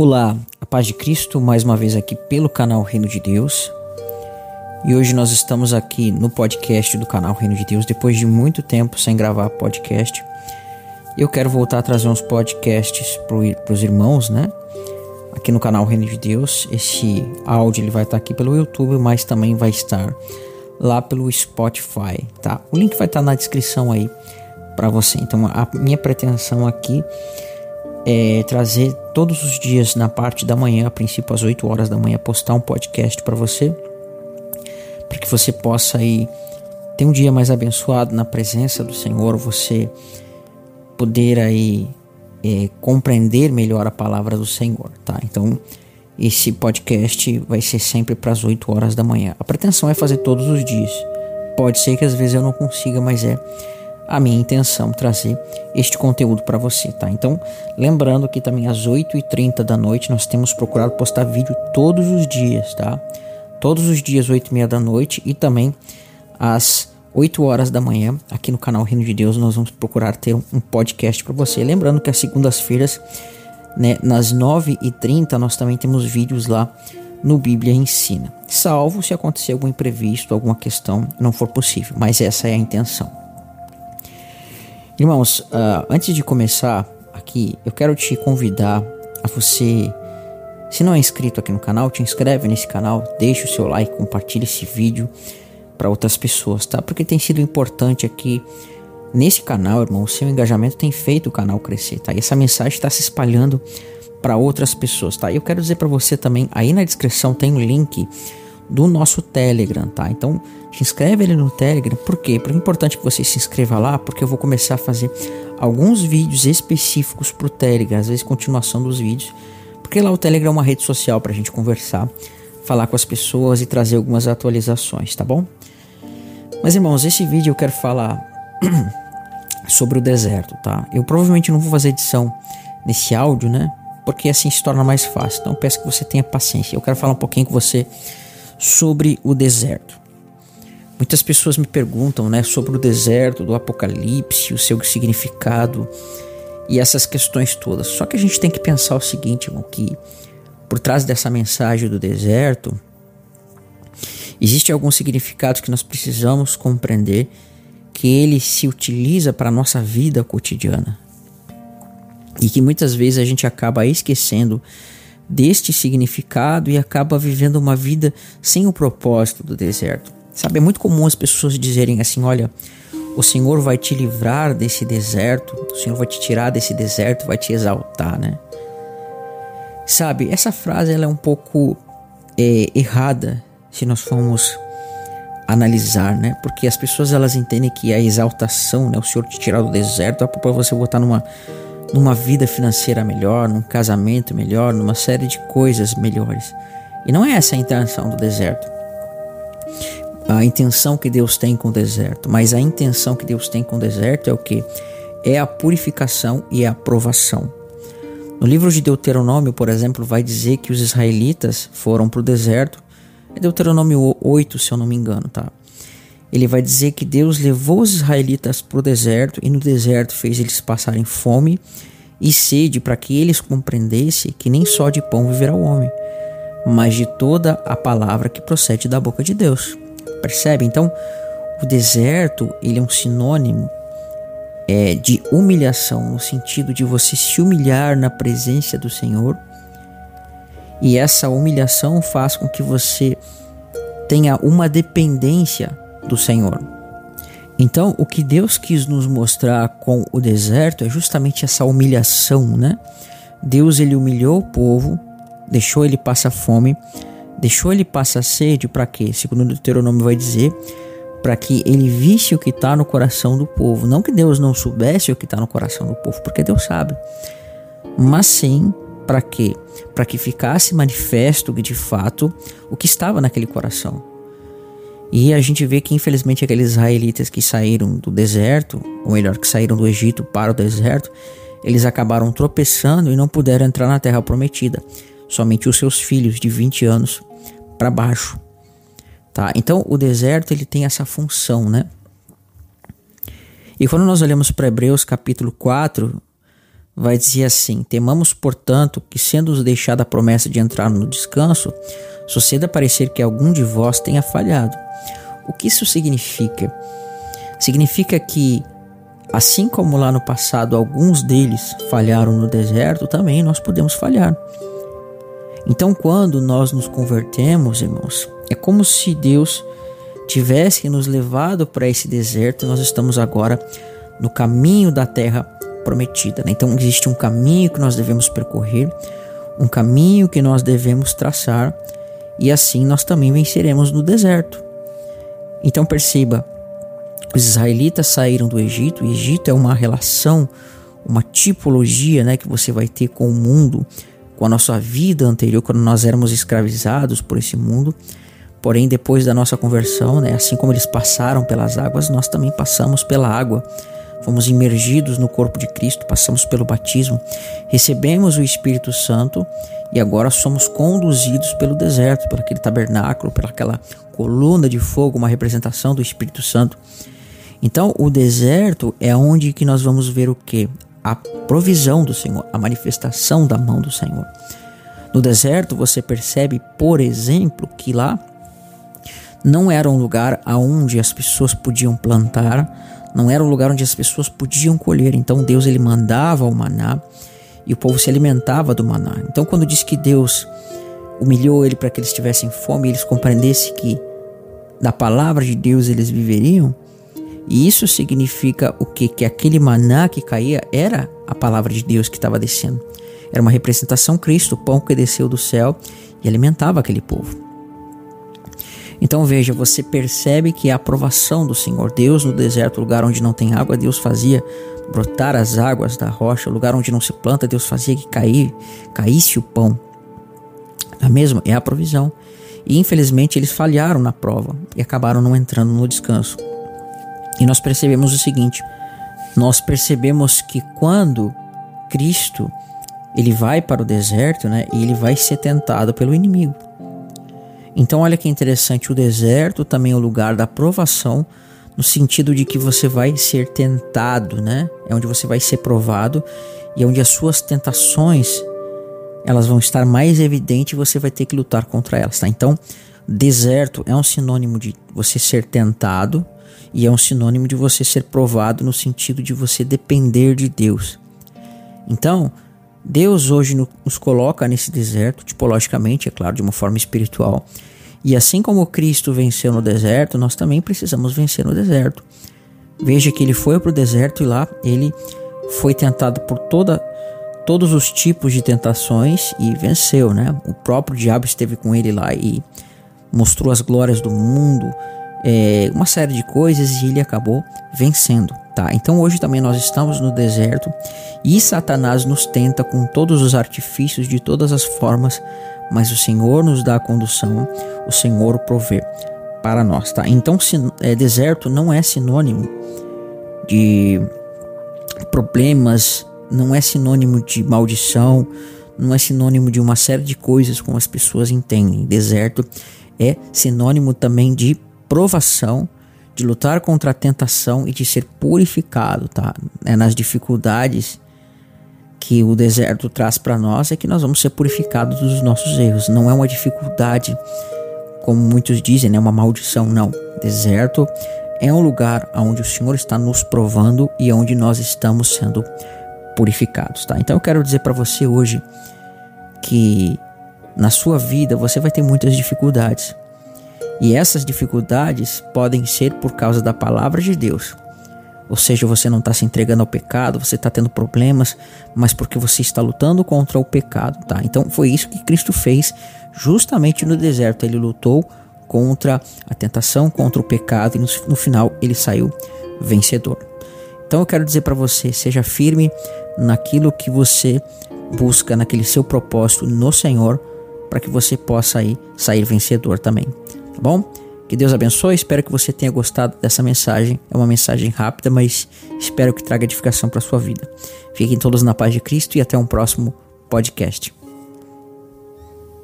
Olá, a paz de Cristo, mais uma vez aqui pelo canal Reino de Deus. E hoje nós estamos aqui no podcast do canal Reino de Deus, depois de muito tempo sem gravar podcast. Eu quero voltar a trazer uns podcasts para os irmãos, né? Aqui no canal Reino de Deus. Esse áudio ele vai estar aqui pelo YouTube, mas também vai estar lá pelo Spotify, tá? O link vai estar na descrição aí para você. Então, a minha pretensão aqui é trazer todos os dias na parte da manhã, a princípio às 8 horas da manhã, postar um podcast para você, para que você possa aí ter um dia mais abençoado na presença do Senhor, você poder aí é, compreender melhor a palavra do Senhor, tá? Então esse podcast vai ser sempre para as 8 horas da manhã. A pretensão é fazer todos os dias. Pode ser que às vezes eu não consiga, mas é a minha intenção trazer este conteúdo para você, tá? Então, lembrando que também às 8h30 da noite nós temos procurado postar vídeo todos os dias, tá? Todos os dias, 8h30 da noite e também às 8 horas da manhã, aqui no canal Reino de Deus, nós vamos procurar ter um podcast para você. Lembrando que às segundas-feiras, né, nas 9h30, nós também temos vídeos lá no Bíblia Ensina. Salvo se acontecer algum imprevisto, alguma questão não for possível, mas essa é a intenção. Irmãos, uh, antes de começar aqui, eu quero te convidar a você, se não é inscrito aqui no canal, te inscreve nesse canal, deixa o seu like, compartilha esse vídeo para outras pessoas, tá? Porque tem sido importante aqui nesse canal, irmão, o seu engajamento tem feito o canal crescer, tá? E essa mensagem está se espalhando para outras pessoas, tá? E eu quero dizer para você também, aí na descrição tem um link do nosso Telegram, tá? Então, se inscreve ali no Telegram. Por quê? Porque é importante que você se inscreva lá, porque eu vou começar a fazer alguns vídeos específicos pro Telegram, às vezes continuação dos vídeos, porque lá o Telegram é uma rede social pra gente conversar, falar com as pessoas e trazer algumas atualizações, tá bom? Mas irmãos, esse vídeo eu quero falar sobre o deserto, tá? Eu provavelmente não vou fazer edição nesse áudio, né? Porque assim se torna mais fácil. Então peço que você tenha paciência. Eu quero falar um pouquinho com você sobre o deserto. Muitas pessoas me perguntam né, sobre o deserto, do Apocalipse, o seu significado e essas questões todas. Só que a gente tem que pensar o seguinte, irmão, que por trás dessa mensagem do deserto, existe alguns significados que nós precisamos compreender que ele se utiliza para a nossa vida cotidiana. E que muitas vezes a gente acaba esquecendo deste significado e acaba vivendo uma vida sem o propósito do deserto. Sabe, é muito comum as pessoas dizerem assim: olha, o Senhor vai te livrar desse deserto, o Senhor vai te tirar desse deserto, vai te exaltar, né? Sabe, essa frase ela é um pouco é, errada se nós formos analisar, né? Porque as pessoas elas entendem que a exaltação, né, o Senhor te tirar do deserto, é para você botar numa numa vida financeira melhor, num casamento melhor, numa série de coisas melhores. E não é essa a intenção do deserto. A intenção que Deus tem com o deserto, mas a intenção que Deus tem com o deserto é o que? É a purificação e a aprovação. No livro de Deuteronômio, por exemplo, vai dizer que os israelitas foram para o deserto. É Deuteronômio 8, se eu não me engano, tá? Ele vai dizer que Deus levou os israelitas para o deserto e no deserto fez eles passarem fome e sede para que eles compreendessem que nem só de pão viverá o homem, mas de toda a palavra que procede da boca de Deus. Percebe? Então, o deserto ele é um sinônimo é, de humilhação, no sentido de você se humilhar na presença do Senhor. E essa humilhação faz com que você tenha uma dependência do Senhor. Então, o que Deus quis nos mostrar com o deserto é justamente essa humilhação, né? Deus ele humilhou o povo, deixou ele passar fome, deixou ele passar sede para quê? Segundo o Deuteronômio vai dizer, para que ele visse o que está no coração do povo. Não que Deus não soubesse o que está no coração do povo, porque Deus sabe. Mas sim, para quê? Para que ficasse manifesto de fato o que estava naquele coração. E a gente vê que infelizmente aqueles israelitas que saíram do deserto, ou melhor, que saíram do Egito para o deserto, eles acabaram tropeçando e não puderam entrar na terra prometida. Somente os seus filhos de 20 anos para baixo. Tá? Então o deserto ele tem essa função, né? E quando nós olhamos para Hebreus capítulo 4, vai dizer assim: Temamos, portanto, que, sendo deixada a promessa de entrar no descanso, suceda parecer que algum de vós tenha falhado. O que isso significa? Significa que, assim como lá no passado alguns deles falharam no deserto, também nós podemos falhar. Então, quando nós nos convertemos, irmãos, é como se Deus tivesse nos levado para esse deserto nós estamos agora no caminho da terra prometida. Né? Então, existe um caminho que nós devemos percorrer, um caminho que nós devemos traçar, e assim nós também venceremos no deserto. Então, perceba: os israelitas saíram do Egito, o Egito é uma relação, uma tipologia né, que você vai ter com o mundo, com a nossa vida anterior, quando nós éramos escravizados por esse mundo. Porém, depois da nossa conversão, né, assim como eles passaram pelas águas, nós também passamos pela água fomos imergidos no corpo de Cristo, passamos pelo batismo, recebemos o Espírito Santo e agora somos conduzidos pelo deserto, por aquele tabernáculo, pelaquela coluna de fogo, uma representação do Espírito Santo. Então, o deserto é onde que nós vamos ver o que? A provisão do Senhor, a manifestação da mão do Senhor. No deserto, você percebe, por exemplo, que lá não era um lugar aonde as pessoas podiam plantar, não era um lugar onde as pessoas podiam colher. Então Deus ele mandava o maná e o povo se alimentava do maná. Então quando diz que Deus humilhou ele para que eles tivessem fome eles compreendessem que da palavra de Deus eles viveriam, e isso significa o que? Que aquele maná que caía era a palavra de Deus que estava descendo. Era uma representação Cristo, o pão que desceu do céu e alimentava aquele povo. Então veja, você percebe que a aprovação do Senhor Deus no deserto, lugar onde não tem água, Deus fazia brotar as águas da rocha, lugar onde não se planta, Deus fazia que cair, caísse o pão. A mesma é a provisão. E infelizmente eles falharam na prova e acabaram não entrando no descanso. E nós percebemos o seguinte: nós percebemos que quando Cristo ele vai para o deserto, né, ele vai ser tentado pelo inimigo. Então, olha que interessante, o deserto também é o lugar da provação, no sentido de que você vai ser tentado, né? É onde você vai ser provado e é onde as suas tentações elas vão estar mais evidentes e você vai ter que lutar contra elas, tá? Então, deserto é um sinônimo de você ser tentado e é um sinônimo de você ser provado no sentido de você depender de Deus. Então, Deus hoje nos coloca nesse deserto, tipologicamente, é claro, de uma forma espiritual. E assim como Cristo venceu no deserto, nós também precisamos vencer no deserto. Veja que ele foi para o deserto e lá ele foi tentado por toda, todos os tipos de tentações e venceu, né? O próprio diabo esteve com ele lá e mostrou as glórias do mundo, é, uma série de coisas e ele acabou vencendo. Tá? Então hoje também nós estamos no deserto e Satanás nos tenta com todos os artifícios de todas as formas, mas o Senhor nos dá a condução, o Senhor provê para nós, tá? Então é, deserto não é sinônimo de problemas, não é sinônimo de maldição, não é sinônimo de uma série de coisas como as pessoas entendem. Deserto é sinônimo também de provação de lutar contra a tentação e de ser purificado, tá? É nas dificuldades que o deserto traz para nós é que nós vamos ser purificados dos nossos erros. Não é uma dificuldade, como muitos dizem, é né? uma maldição. Não. Deserto é um lugar onde o Senhor está nos provando e onde nós estamos sendo purificados, tá? Então eu quero dizer para você hoje que na sua vida você vai ter muitas dificuldades. E essas dificuldades podem ser por causa da palavra de Deus. Ou seja, você não está se entregando ao pecado, você está tendo problemas, mas porque você está lutando contra o pecado, tá? Então foi isso que Cristo fez justamente no deserto. Ele lutou contra a tentação, contra o pecado e no, final ele saiu vencedor. Então eu quero dizer para você, seja firme naquilo que você busca, naquele seu propósito no Senhor, para que você possa aí sair vencedor também tá bom? Que Deus abençoe, espero que você tenha gostado dessa mensagem. É uma mensagem rápida, mas espero que traga edificação para sua vida. Fiquem todos na paz de Cristo e até um próximo podcast.